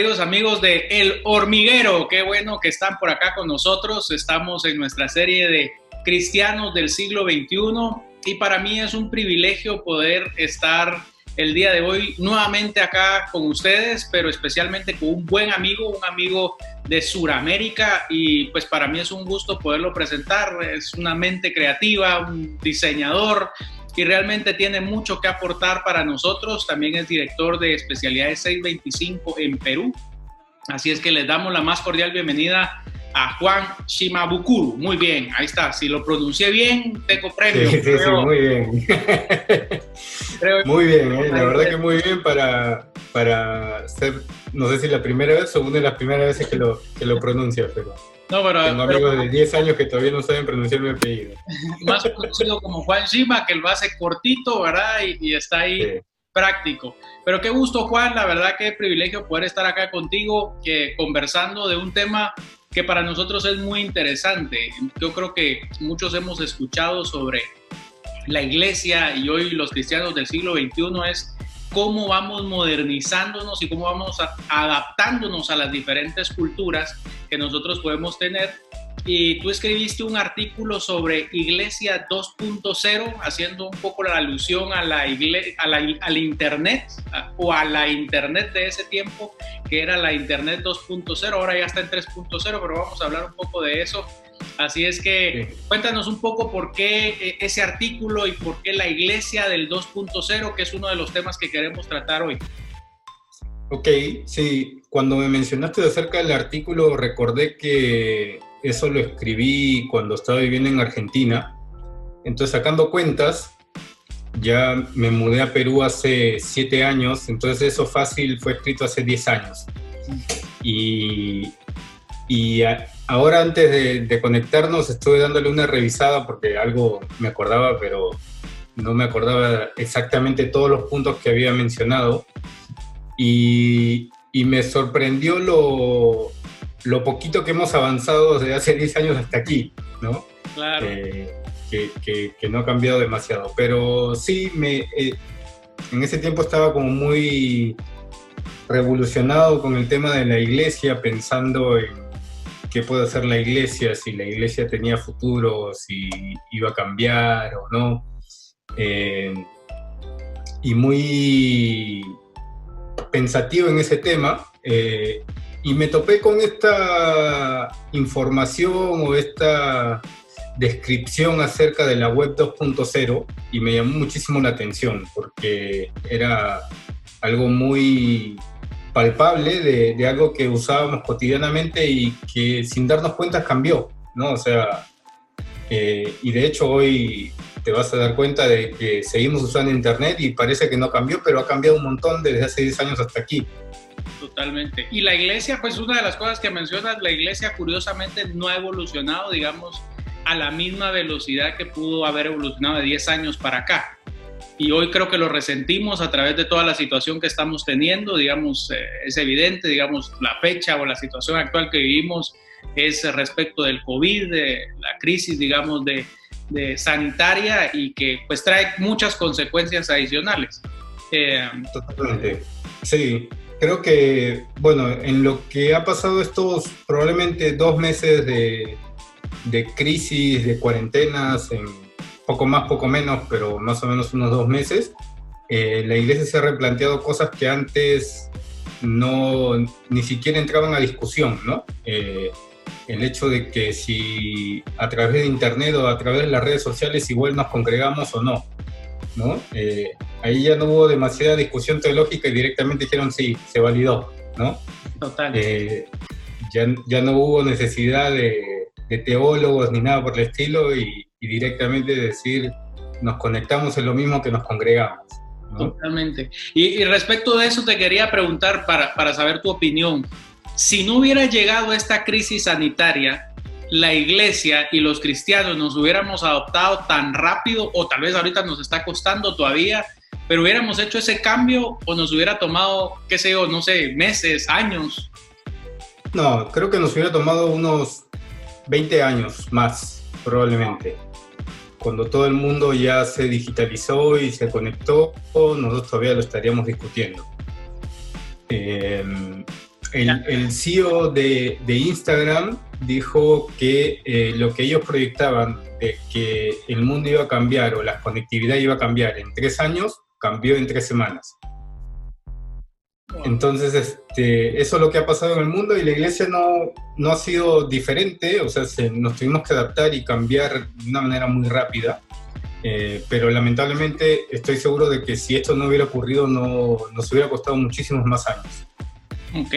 queridos amigos de El Hormiguero? Qué bueno que están por acá con nosotros. Estamos en nuestra serie de Cristianos del siglo XXI y para mí es un privilegio poder estar el día de hoy nuevamente acá con ustedes, pero especialmente con un buen amigo, un amigo de Sudamérica y pues para mí es un gusto poderlo presentar. Es una mente creativa, un diseñador, y realmente tiene mucho que aportar para nosotros. También es director de especialidades 625 en Perú. Así es que les damos la más cordial bienvenida a Juan Shimabukuru. Muy bien, ahí está. Si lo pronuncié bien, tengo premio. Sí, sí, sí, muy bien. muy bien, ¿eh? la verdad que muy bien para, para ser, no sé si la primera vez o una de las primeras veces que lo, que lo pronuncia, pero... No, pero, Tengo amigos de 10 años que todavía no saben pronunciar mi apellido. Más conocido como Juan Shima, que lo hace cortito, ¿verdad? Y, está ahí práctico. Pero qué gusto, Juan, la verdad qué privilegio poder estar acá contigo, que, conversando de un tema que para nosotros es muy interesante. Yo creo que muchos hemos escuchado sobre la iglesia y hoy los cristianos del siglo XXI es cómo vamos modernizándonos y cómo vamos adaptándonos a las diferentes culturas que nosotros podemos tener. Y tú escribiste un artículo sobre Iglesia 2.0, haciendo un poco la alusión a la, a la al Internet o a la Internet de ese tiempo, que era la Internet 2.0, ahora ya está en 3.0, pero vamos a hablar un poco de eso. Así es que cuéntanos un poco por qué eh, ese artículo y por qué la iglesia del 2.0, que es uno de los temas que queremos tratar hoy. Ok, sí, cuando me mencionaste acerca del artículo recordé que eso lo escribí cuando estaba viviendo en Argentina. Entonces, sacando cuentas, ya me mudé a Perú hace siete años, entonces eso fácil fue escrito hace diez años. Y, y ahora antes de, conectarnos estuve dándole una revisada porque algo me acordaba, pero no me acordaba exactamente todos los puntos que había mencionado. Y, me sorprendió lo, lo, poquito que hemos avanzado desde hace 10 años hasta aquí, ¿no? Claro. Eh, que, que, no ha cambiado demasiado. Pero sí, me, eh, en ese tiempo estaba como muy revolucionado con el tema de la iglesia, pensando en qué puede hacer la iglesia, si la iglesia tenía futuro, si iba a cambiar o no. Eh, y muy pensativo en ese tema. Eh, y me topé con esta información o esta descripción acerca de la web 2.0 y me llamó muchísimo la atención porque era algo muy palpable de, algo que usábamos cotidianamente y que sin darnos cuenta cambió, ¿no? O sea, eh, y de hecho hoy te vas a dar cuenta de que seguimos usando Internet y parece que no cambió, pero ha cambiado un montón desde hace 10 años hasta aquí. Totalmente. Y la iglesia, pues una de las cosas que mencionas, la iglesia curiosamente no ha evolucionado, digamos, a la misma velocidad que pudo haber evolucionado de 10 años para acá y hoy creo que lo resentimos a través de toda la situación que estamos teniendo, digamos, eh, es evidente, digamos, la fecha o la situación actual que vivimos es respecto del COVID, de la crisis, digamos, de, de sanitaria y que pues trae muchas consecuencias adicionales. Eh, Totalmente. Sí, creo que, bueno, en lo que ha pasado estos probablemente dos meses de, de crisis, de cuarentenas en poco más, poco menos, pero más o menos unos dos meses, eh, la iglesia se ha replanteado cosas que antes no ni siquiera entraban a discusión, ¿no? Eh, el hecho de que si a través de internet o a través de las redes sociales igual nos congregamos o no, ¿no? Eh, ahí ya no hubo demasiada discusión teológica y directamente dijeron sí, se validó, ¿no? Total. ya, ya no hubo necesidad de, de teólogos ni nada por el estilo y, y directamente decir, nos conectamos en lo mismo que nos congregamos. Totalmente. Y, respecto de eso te quería preguntar para, para saber tu opinión. Si no hubiera llegado esta crisis sanitaria, la iglesia y los cristianos nos hubiéramos adoptado tan rápido o tal vez ahorita nos está costando todavía, pero hubiéramos hecho ese cambio o nos hubiera tomado, qué sé yo, no sé, meses, años. No, creo que nos hubiera tomado unos 20 años más, probablemente cuando todo el mundo ya se digitalizó y se conectó, nosotros todavía lo estaríamos discutiendo. Eh, el, CEO de, Instagram dijo que eh, lo que ellos proyectaban de que el mundo iba a cambiar o la conectividad iba a cambiar en tres años, cambió en tres semanas. Entonces, este, eso es lo que ha pasado en el mundo y la iglesia no, no ha sido diferente, o sea, nos tuvimos que adaptar y cambiar de una manera muy rápida. Eh, pero lamentablemente estoy seguro de que si esto no hubiera ocurrido no, nos hubiera costado muchísimos más años. Ok,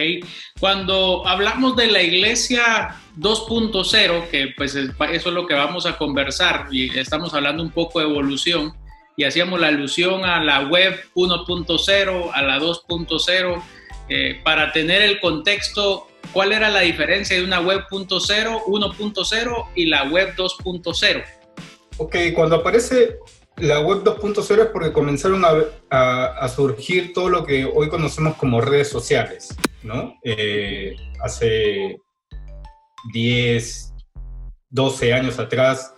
cuando hablamos de la iglesia 2.0, que pues eso es lo que vamos a conversar y estamos hablando un poco de evolución y hacíamos la alusión a la web 1.0, a la 2.0, eh, para tener el contexto, ¿cuál era la diferencia de una web 1.0 y la web 2.0? Ok, cuando aparece la web 2.0 es porque comenzaron a, surgir todo lo que hoy conocemos como redes sociales, ¿no? Eh, hace 10, 12 años atrás,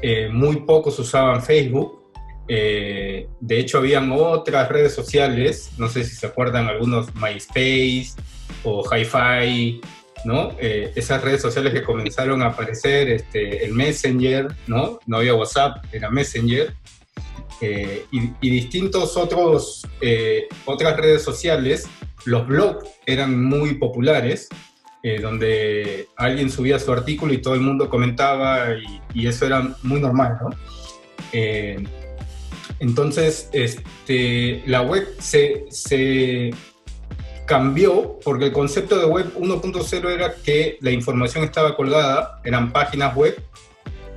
eh, muy pocos usaban Facebook. Eh, de hecho, habían otras redes sociales, no sé si se acuerdan algunos, MySpace o HiFi, ¿no? Eh, esas redes sociales que comenzaron a aparecer, este, el Messenger, ¿no? No había WhatsApp, era Messenger. Eh, y, distintos otros, eh, otras redes sociales, los blogs eran muy populares, donde alguien subía su artículo y todo el mundo comentaba y, eso era muy normal, ¿no? Entonces, este, la web se, se cambió porque el concepto de web 1.0 era que la información estaba colgada, eran páginas web,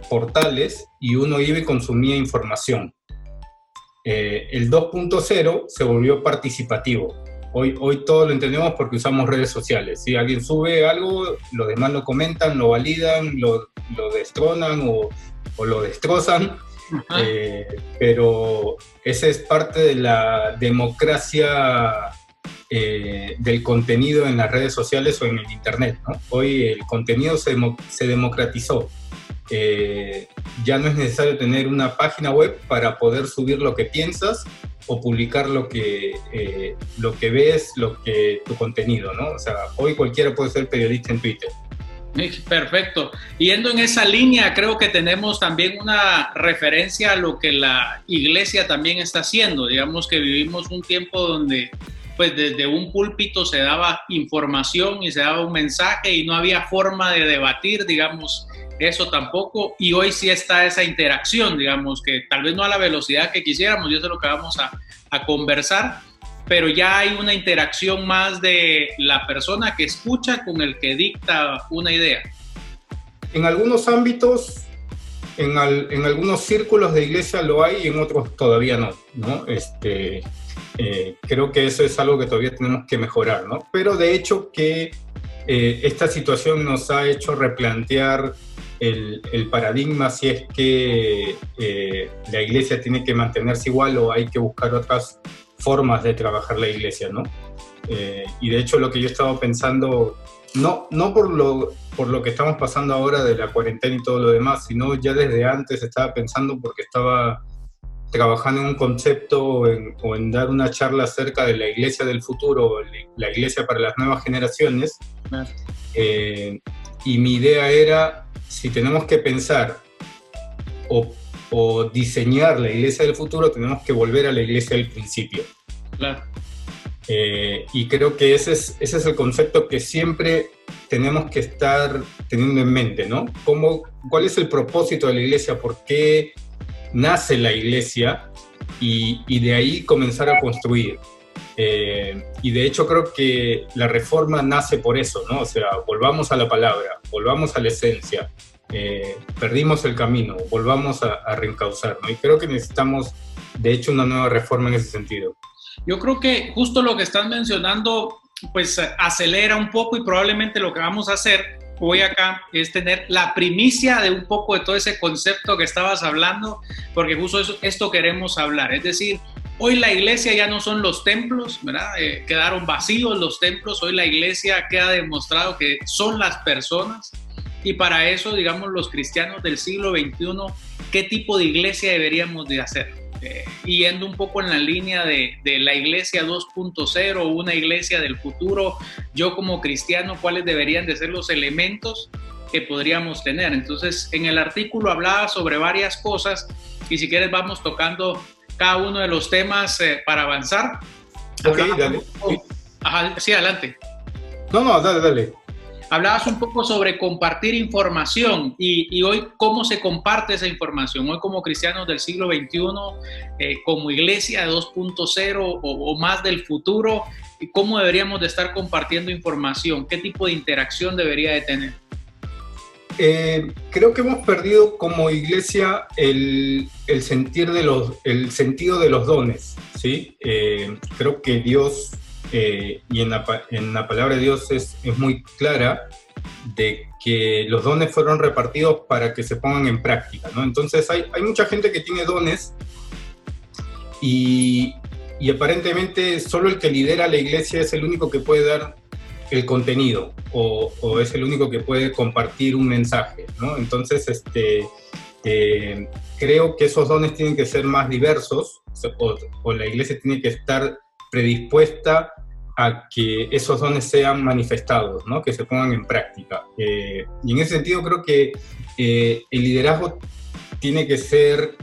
portales, y uno iba y consumía información. Eh, el 2.0 se volvió participativo. Hoy, hoy todo lo entendemos porque usamos redes sociales. Si alguien sube algo, los demás lo comentan, lo validan, lo, lo destronan o, o, lo destrozan. Eh, pero esa es parte de la democracia eh, del contenido en las redes sociales o en el Internet. Hoy el contenido se, se democratizó. Eh, ya no es necesario tener una página web para poder subir lo que piensas o publicar lo que, eh, lo que ves, lo que, tu contenido, ¿no? O sea, hoy cualquiera puede ser periodista en Twitter. Perfecto. Yendo en esa línea, creo que tenemos también una referencia a lo que la iglesia también está haciendo. Digamos que vivimos un tiempo donde pues desde un púlpito se daba información y se daba un mensaje y no había forma de debatir, digamos, eso tampoco. Y hoy sí está esa interacción, digamos, que tal vez no a la velocidad que quisiéramos, y eso es lo que vamos a, a conversar, pero ya hay una interacción más de la persona que escucha con el que dicta una idea. En algunos ámbitos, en, algunos círculos de iglesia lo hay y en otros todavía no, ¿no? Este, eh, creo que eso es algo que todavía tenemos que mejorar, ¿no? Pero de hecho que eh, esta situación nos ha hecho replantear el, paradigma si es que eh, la iglesia tiene que mantenerse igual o hay que buscar otras formas de trabajar la iglesia, ¿no? y de hecho lo que yo estaba pensando, no, no por, lo, por lo que estamos pasando ahora de la cuarentena y todo lo demás, sino ya desde antes estaba pensando porque estaba trabajando en un concepto o en, dar una charla acerca de la iglesia del futuro, la iglesia para las nuevas generaciones. Eh, y mi idea era, si tenemos que pensar o, diseñar la iglesia del futuro, tenemos que volver a la iglesia del principio. Eh, y creo que ese es, ese es el concepto que siempre tenemos que estar teniendo en mente, ¿no? ¿Cómo, ¿Cuál es el propósito de la iglesia? ¿Por qué nace la iglesia y, de ahí comenzar a construir. Eh, y de hecho creo que la reforma nace por eso, ¿no? O sea, volvamos a la palabra, volvamos a la esencia, eh, perdimos el camino, volvamos a, a reencauzar, ¿no? Y creo que necesitamos, de hecho, una nueva reforma en ese sentido. Yo creo que justo lo que estás mencionando, pues acelera un poco y probablemente lo que vamos a hacer hoy acá es tener la primicia de un poco de todo ese concepto que estabas hablando, porque justo eso, esto queremos hablar. Es decir, hoy la iglesia ya no son los templos, ¿verdad? Eh, quedaron vacíos los templos, hoy la iglesia queda demostrado que son las personas. Y para eso, digamos, los cristianos del siglo XXI, ¿qué tipo de iglesia deberíamos de hacer? eh, yendo un poco en la línea de, de la iglesia 2.0, una iglesia del futuro, yo como cristiano, cuáles deberían de ser los elementos que podríamos tener. Entonces, en el artículo hablaba sobre varias cosas y si quieres vamos tocando cada uno de los temas eh, para avanzar. Ok, dale. sí, adelante. No, no, dale, dale. Hablabas un poco sobre compartir información y, hoy cómo se comparte esa información. Hoy como cristianos del siglo XXI, eh, como iglesia 2.0 o, más del futuro, ¿cómo deberíamos de estar compartiendo información? ¿Qué tipo de interacción debería de tener? Eh, creo que hemos perdido como iglesia el, sentir de los, el sentido de los dones. ¿sí? Eh, creo que Dios, eh, y en la, en la, palabra de Dios es, es, muy clara, de que los dones fueron repartidos para que se pongan en práctica. ¿no? Entonces hay, hay mucha gente que tiene dones y, y aparentemente solo el que lidera la iglesia es el único que puede dar el contenido o, es el único que puede compartir un mensaje, ¿no? Entonces, este, eh, creo que esos dones tienen que ser más diversos o, la iglesia tiene que estar predispuesta a que esos dones sean manifestados, ¿no? que se pongan en práctica. Eh, y en ese sentido creo que eh, el liderazgo tiene que ser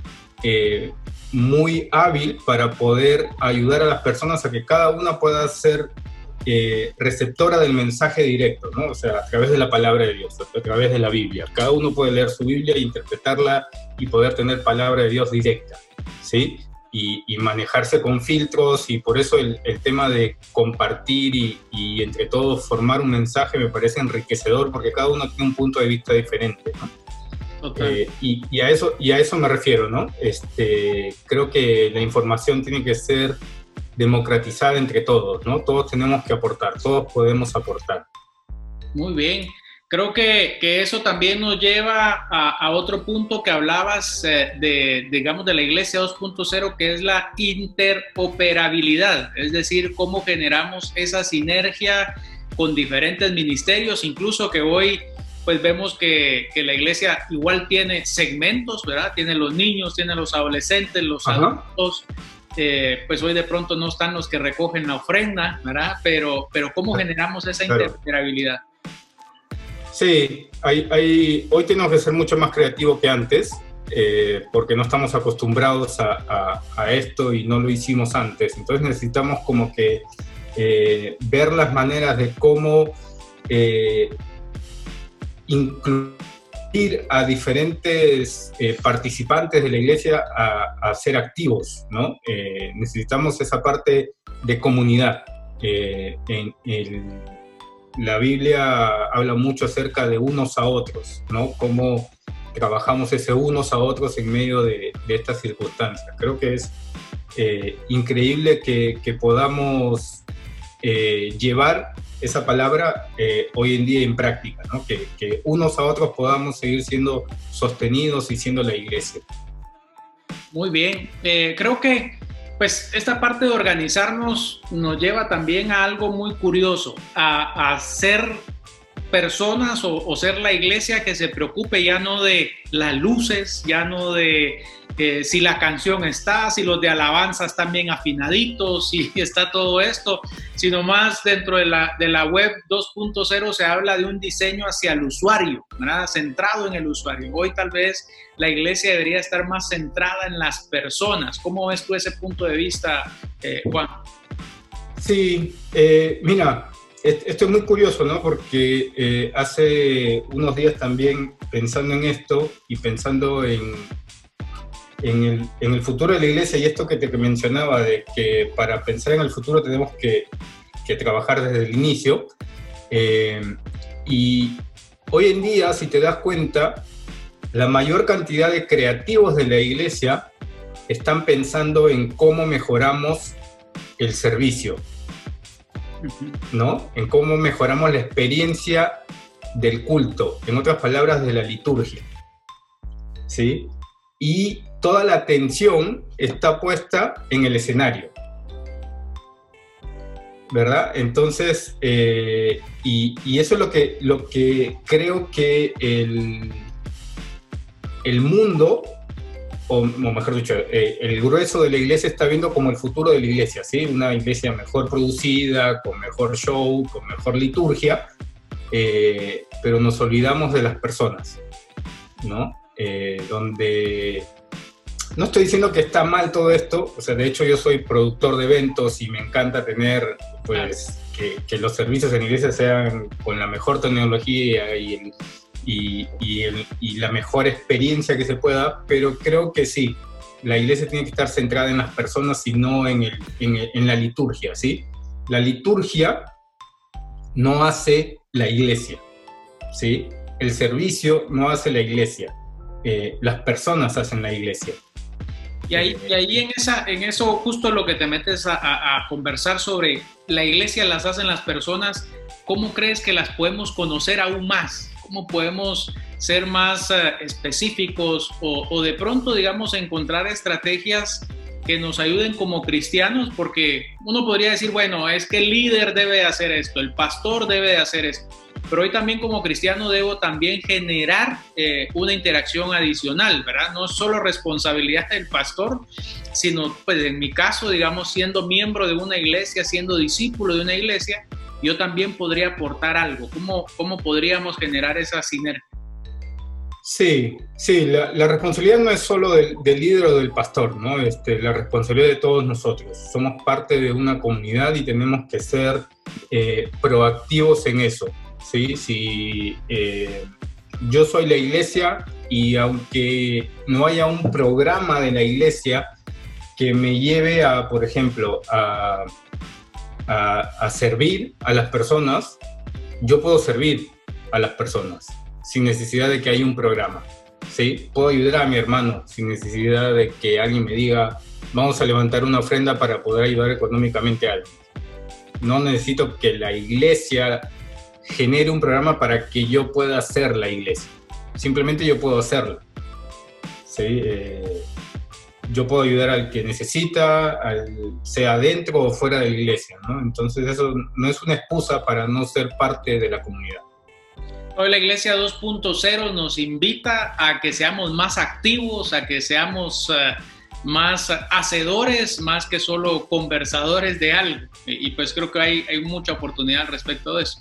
muy hábil para poder ayudar a las personas a que cada una pueda ser eh, receptora del mensaje directo, ¿no? O sea, a través de la palabra de Dios, a través de la Biblia. Cada uno puede leer su Biblia interpretarla y poder tener palabra de Dios directa, ¿sí? Y, manejarse con filtros y por eso el, tema de compartir y, entre todos formar un mensaje me parece enriquecedor porque cada uno tiene un punto de vista diferente, ¿no? Eh, y, a eso, y a eso me refiero, ¿no? Este, creo que la información tiene que ser democratizar entre todos, ¿no? Todos tenemos que aportar, todos podemos aportar. Muy bien. Creo que, que eso también nos lleva a, otro punto que hablabas eh, de, digamos, de la iglesia 2.0, que es la interoperabilidad, es decir, cómo generamos esa sinergia con diferentes ministerios, incluso que hoy pues vemos que, que, la iglesia igual tiene segmentos, ¿verdad? Tiene los niños, tiene los adolescentes, los adultos, eh, pues hoy de pronto no están los que recogen la ofrenda, ¿verdad? Pero, pero ¿cómo generamos esa interoperabilidad? Sí, hay, hoy tenemos que ser mucho más creativos que antes, eh, porque no estamos acostumbrados a, esto y no lo hicimos antes. Entonces necesitamos como que eh, ver las maneras de cómo incluir a diferentes eh, participantes de la iglesia a, ser activos, ¿no? Eh, necesitamos esa parte de comunidad. Eh, en, la Biblia habla mucho acerca de unos a otros, ¿no? Cómo trabajamos ese unos a otros en medio de, estas circunstancias. Creo que es increíble que, podamos llevar esa palabra eh, hoy en día en práctica, ¿no? que, que, unos a otros podamos seguir siendo sostenidos y siendo la iglesia. Muy bien, eh, creo que pues esta parte de organizarnos nos lleva también a algo muy curioso, a, ser personas o, o, ser la iglesia que se preocupe ya no de las luces, ya no de si la canción está, si los de alabanza están bien afinaditos, si está todo esto, sino más dentro de la, de la web 2.0 se habla de un diseño hacia el usuario, ¿verdad? centrado en el usuario. Hoy tal vez la iglesia debería estar más centrada en las personas. ¿Cómo ves tú ese punto de vista, eh, Juan? Sí, eh, mira, esto es muy curioso, ¿no? Porque eh, hace unos días también pensando en esto y pensando en, en el, futuro de la iglesia y esto que te mencionaba de que para pensar en el futuro tenemos que, trabajar desde el inicio. Eh, y hoy en día, si te das cuenta, la mayor cantidad de creativos de la iglesia están pensando en cómo mejoramos el servicio, ¿no? En cómo mejoramos la experiencia del culto, en otras palabras, de la liturgia. ¿Sí? Y toda la atención está puesta en el escenario. ¿Verdad? Entonces, eh, y, eso es lo que, lo que creo que el, el mundo o, mejor dicho, eh, el grueso de la iglesia está viendo como el futuro de la iglesia, ¿sí? Una iglesia mejor producida, con mejor show, con mejor liturgia, eh, pero nos olvidamos de las personas, ¿no? Donde no estoy diciendo que está mal todo esto, o sea, de hecho yo soy productor de eventos y me encanta tener, pues, que, los servicios en iglesia sean con la mejor tecnología y la mejor experiencia que se pueda, pero creo que sí, la iglesia tiene que estar centrada en las personas y no en, la liturgia, ¿sí? La liturgia no hace la iglesia, ¿sí? El servicio no hace la iglesia, eh, las personas hacen la iglesia. Y ahí, y ahí en, esa, en eso justo lo que te metes a, conversar sobre la iglesia las hacen las personas, ¿cómo crees que las podemos conocer aún más? cómo podemos ser más eh, específicos o, de pronto, digamos, encontrar estrategias que nos ayuden como cristianos, porque uno podría decir, bueno, es que el líder debe hacer esto, el pastor debe hacer esto, pero hoy también como cristiano debo también generar eh, una interacción adicional, ¿verdad? No solo responsabilidad del pastor, sino, pues en mi caso, digamos, siendo miembro de una iglesia, siendo discípulo de una iglesia, yo también podría aportar algo? ¿Cómo, cómo podríamos generar esa sinergia? Sí, sí, la, responsabilidad no es solo del, líder o del pastor, ¿no? Este, la responsabilidad de todos nosotros. Somos parte de una comunidad y tenemos que ser eh, proactivos en eso, ¿sí? Si eh, yo soy la iglesia y aunque no haya un programa de la iglesia que me lleve a, por ejemplo, a servir a las personas, yo puedo servir a las personas sin necesidad de que haya un programa. ¿sí? Puedo ayudar a mi hermano sin necesidad de que alguien me diga, vamos a levantar una ofrenda para poder ayudar económicamente a alguien. No necesito que la iglesia genere un programa para que yo pueda hacer la iglesia. Simplemente yo puedo hacerlo. ¿sí? Eh, yo puedo ayudar al que necesita, sea dentro o fuera de la iglesia, ¿no? Entonces eso no es una excusa para no ser parte de la comunidad. Hoy la Iglesia 2.0 nos invita a que seamos más activos, a que seamos eh, más hacedores, más que solo conversadores de algo. Y, pues creo que hay, hay mucha oportunidad respecto de eso.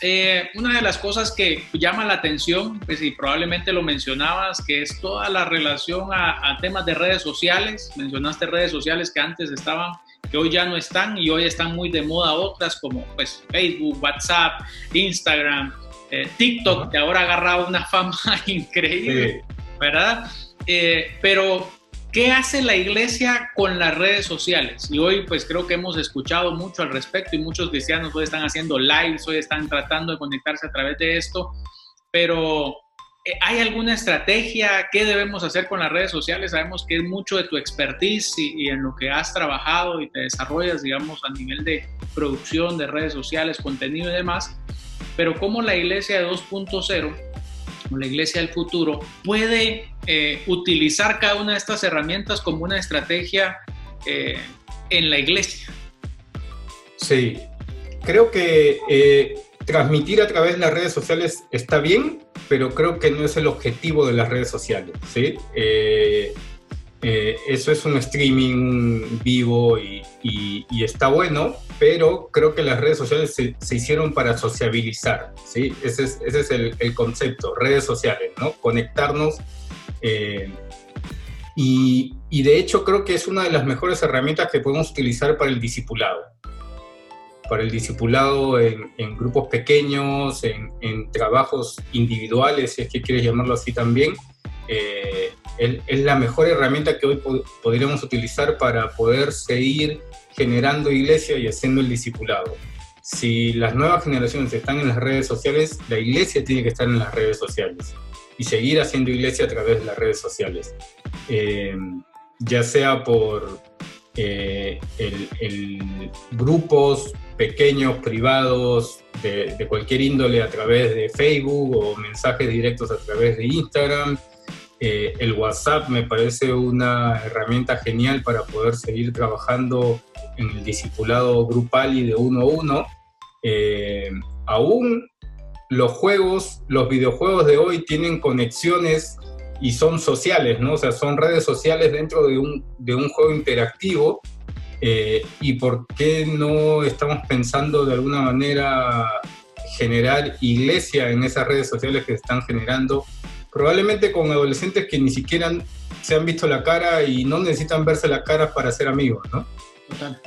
Eh, una de las cosas que llama la atención, pues y probablemente lo mencionabas, que es toda la relación a, temas de redes sociales. Mencionaste redes sociales que antes estaban, que hoy ya no están y hoy están muy de moda otras como pues Facebook, WhatsApp, Instagram, eh, TikTok, que ahora ha agarrado una fama increíble, ¿verdad? Eh, pero ¿Qué hace la iglesia con las redes sociales? Y hoy pues creo que hemos escuchado mucho al respecto y muchos cristianos hoy están haciendo lives, hoy están tratando de conectarse a través de esto, pero eh, ¿hay alguna estrategia? ¿Qué debemos hacer con las redes sociales? Sabemos que es mucho de tu expertise y, en lo que has trabajado y te desarrollas, digamos, a nivel de producción de redes sociales, contenido y demás, pero ¿cómo la iglesia de 2.0 la Iglesia del Futuro, puede eh, utilizar cada una de estas herramientas como una estrategia eh, en la Iglesia. Sí, creo que eh, transmitir a través de las redes sociales está bien, pero creo que no es el objetivo de las redes sociales. ¿sí? eso es un streaming vivo y, está bueno, pero creo que las redes sociales se, hicieron para sociabilizar, ¿sí? Ese es, ese es el, el, concepto, redes sociales, ¿no? Conectarnos. Eh, y, y, de hecho creo que es una de las mejores herramientas que podemos utilizar para el discipulado. Para el discipulado en, en grupos pequeños, en, en, trabajos individuales, si es que quieres llamarlo así también. Eh, es, la mejor herramienta que hoy podríamos utilizar para poder seguir generando iglesia y haciendo el discipulado. Si las nuevas generaciones están en las redes sociales, la iglesia tiene que estar en las redes sociales y seguir haciendo iglesia a través de las redes sociales. Eh, ya sea por eh, grupos pequeños, privados, de, de, cualquier índole a través de Facebook o mensajes directos a través de Instagram, eh, el WhatsApp me parece una herramienta genial para poder seguir trabajando en el discipulado grupal y de uno a uno. Eh, aún los juegos, los videojuegos de hoy tienen conexiones y son sociales, ¿no? O sea, son redes sociales dentro de un, de un juego interactivo. Eh, ¿Y por qué no estamos pensando de alguna manera generar iglesia en esas redes sociales que están generando? Probablemente con adolescentes que ni siquiera se han visto la cara y no necesitan verse la cara para ser amigos, ¿no? Total.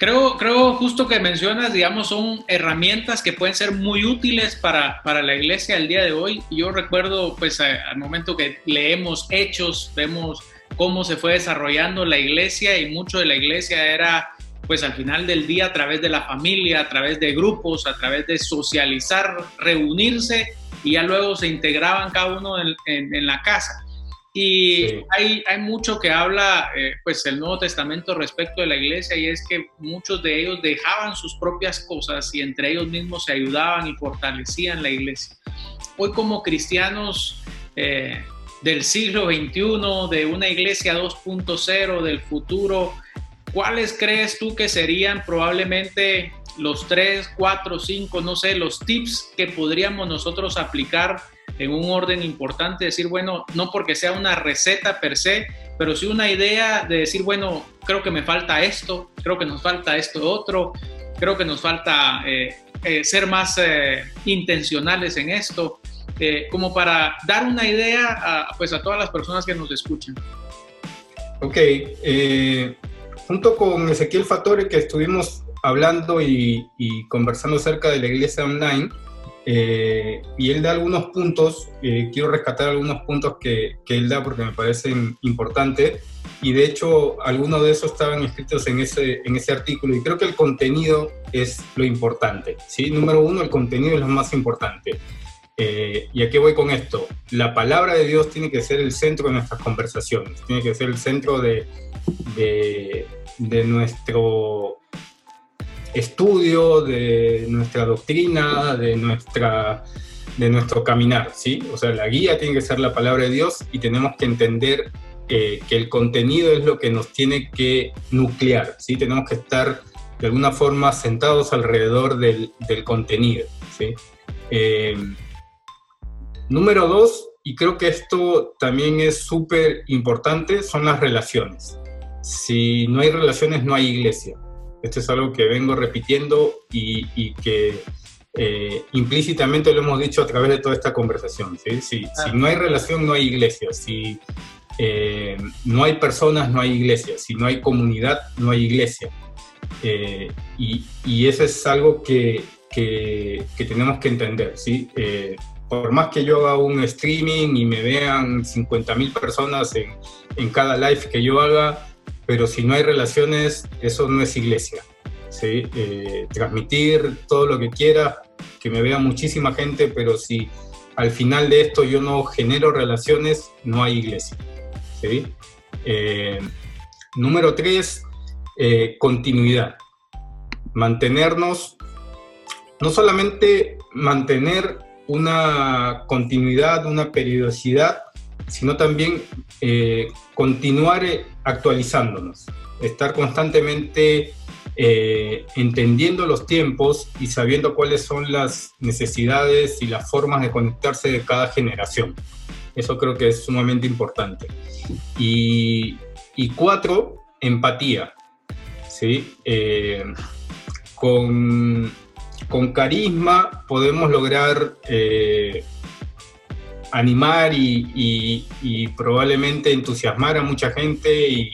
Creo, creo justo que mencionas, digamos, son herramientas que pueden ser muy útiles para, para la iglesia el día de hoy. Yo recuerdo, pues, al momento que leemos hechos, vemos cómo se fue desarrollando la iglesia y mucho de la iglesia era, pues, al final del día a través de la familia, a través de grupos, a través de socializar, reunirse y ya luego se integraban cada uno en, en la casa. Y hay, hay, mucho que habla eh, pues el Nuevo Testamento respecto de la iglesia y es que muchos de ellos dejaban sus propias cosas y entre ellos mismos se ayudaban y fortalecían la iglesia. Hoy como cristianos eh, del siglo XXI, de una iglesia 2.0, del futuro, ¿cuáles crees tú que serían probablemente los tres, cuatro, cinco, no sé, los tips que podríamos nosotros aplicar? En un orden importante, decir, bueno, no porque sea una receta per se, pero sí una idea de decir, bueno, creo que me falta esto, creo que nos falta esto otro, creo que nos falta eh, eh, ser más eh, intencionales en esto, como para dar una idea a, pues a todas las personas que nos escuchan. Ok, junto con Ezequiel Fatore que estuvimos hablando y, y conversando acerca de la iglesia online, eh, y él da algunos puntos, eh, quiero rescatar algunos puntos que, que, él da porque me parecen importantes y de hecho algunos de esos estaban escritos en ese, en ese artículo y creo que el contenido es lo importante. ¿sí? Número uno, el contenido es lo más importante. Eh, ¿Y a qué voy con esto? La palabra de Dios tiene que ser el centro de nuestras conversaciones, tiene que ser el centro de, de, de nuestro estudio de nuestra doctrina, de, nuestra, de nuestro caminar, ¿sí? O sea, la guía tiene que ser la palabra de Dios y tenemos que entender eh, que el contenido es lo que nos tiene que nuclear, ¿sí? Tenemos que estar de alguna forma sentados alrededor del, del contenido, ¿sí? Eh, número dos, y creo que esto también es súper importante, son las relaciones. Si no hay relaciones, no hay iglesia. Esto es algo que vengo repitiendo y, que eh, implícitamente lo hemos dicho a través de toda esta conversación. Si, no hay relación, no hay iglesia. Si eh, no hay personas, no hay iglesia. Si no hay comunidad, no hay iglesia. Eh, y, eso es algo que, tenemos que entender. ¿sí? por más que yo haga un streaming y me vean 50.000 personas en, en cada live que yo haga, pero si no hay relaciones, eso no es iglesia. ¿sí? Eh, transmitir todo lo que quiera, que me vea muchísima gente, pero si al final de esto yo no genero relaciones, no hay iglesia. ¿sí? Eh, número tres, eh, continuidad. Mantenernos, no solamente mantener una continuidad, una periodicidad, sino también continuar actualizándonos, estar constantemente eh, entendiendo los tiempos y sabiendo cuáles son las necesidades y las formas de conectarse de cada generación. Eso creo que es sumamente importante. Y, cuatro, empatía. ¿sí? Eh, con, con, carisma podemos lograr eh, animar y, probablemente entusiasmar a mucha gente y,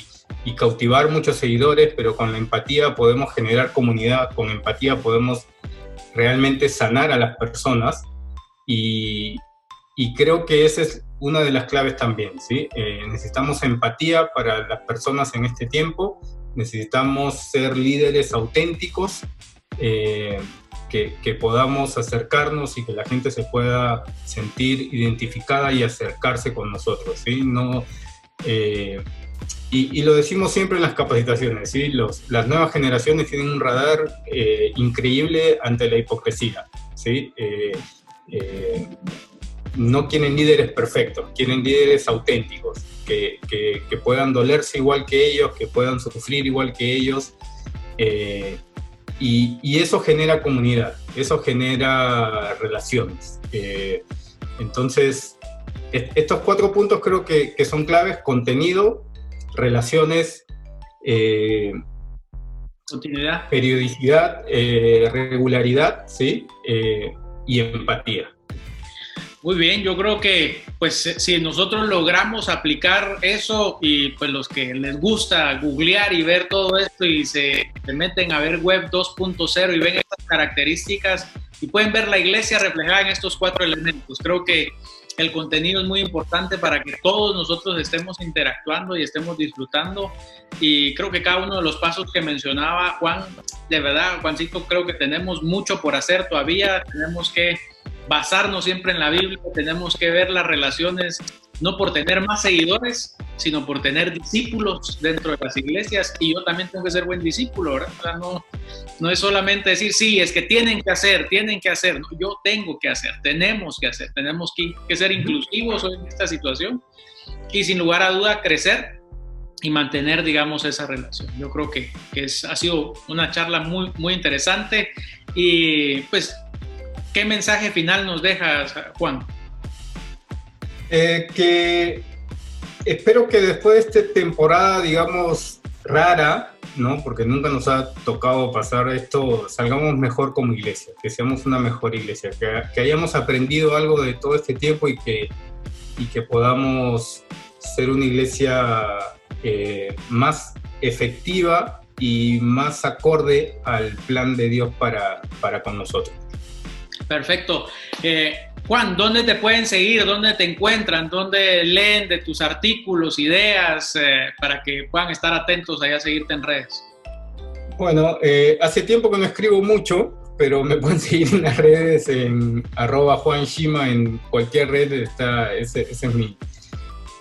cautivar muchos seguidores, pero con la empatía podemos generar comunidad, con empatía podemos realmente sanar a las personas y, creo que esa es una de las claves también. Eh, necesitamos empatía para las personas en este tiempo, necesitamos ser líderes auténticos. Eh, que, podamos acercarnos y que la gente se pueda sentir identificada y acercarse con nosotros, ¿sí? No, eh, y, lo decimos siempre en las capacitaciones, ¿sí? Los, las nuevas generaciones tienen un radar eh, increíble ante la hipocresía, ¿sí? Eh, no quieren líderes perfectos, quieren líderes auténticos, que, que, que, puedan dolerse igual que ellos, que puedan sufrir igual que ellos, y, eso genera comunidad, eso genera relaciones. Eh, entonces, estos cuatro puntos creo que, son claves, contenido, relaciones, eh, continuidad, periodicidad, eh, regularidad, ¿sí? y empatía. Muy bien, yo creo que pues si nosotros logramos aplicar eso y pues los que les gusta googlear y ver todo esto y se, meten a ver web 2.0 y ven estas características y pueden ver la iglesia reflejada en estos cuatro elementos. Creo que el contenido es muy importante para que todos nosotros estemos interactuando y estemos disfrutando. Y creo que cada uno de los pasos que mencionaba Juan, de verdad, Juancito, creo que tenemos mucho por hacer todavía. Tenemos que basarnos siempre en la Biblia, tenemos que ver las relaciones no por tener más seguidores, sino por tener discípulos dentro de las iglesias y yo también tengo que ser buen discípulo, ¿verdad? no, no es solamente decir, sí, es que tienen que hacer, tienen que hacer, yo tengo que hacer, tenemos que hacer, tenemos que, que ser inclusivos en esta situación y sin lugar a duda crecer y mantener, digamos, esa relación. Yo creo que, que es, ha sido una charla muy, muy interesante y pues ¿Qué mensaje final nos dejas, Juan? Eh, que espero que después de esta temporada, digamos, rara, ¿no? Porque nunca nos ha tocado pasar esto, salgamos mejor como iglesia, que seamos una mejor iglesia, que, hayamos aprendido algo de todo este tiempo y que, y que podamos ser una iglesia eh, más efectiva y más acorde al plan de Dios para, para con nosotros. Perfecto. Eh, Juan, ¿dónde te pueden seguir? ¿Dónde te encuentran? ¿Dónde leen de tus artículos, ideas, eh, para que puedan estar atentos allá a seguirte en redes? Bueno, eh, hace tiempo que no escribo mucho, pero me pueden seguir en las redes en arroba Juan Shima, en cualquier red, está, ese, es mi,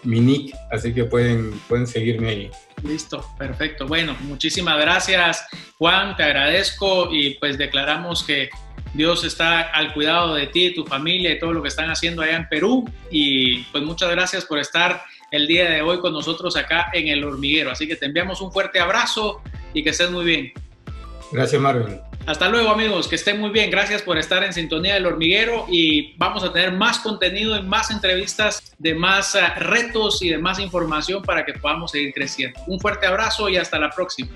mi nick, así que pueden, pueden seguirme ahí. Listo, perfecto. Bueno, muchísimas gracias Juan, te agradezco y pues declaramos que Dios está al cuidado de ti, tu familia y todo lo que están haciendo allá en Perú. Y pues muchas gracias por estar el día de hoy con nosotros acá en el hormiguero. Así que te enviamos un fuerte abrazo y que estés muy bien. Gracias, Marvin. Hasta luego, amigos. Que estén muy bien. Gracias por estar en sintonía del hormiguero y vamos a tener más contenido y más entrevistas de más eh, retos y de más información para que podamos seguir creciendo. Un fuerte abrazo y hasta la próxima.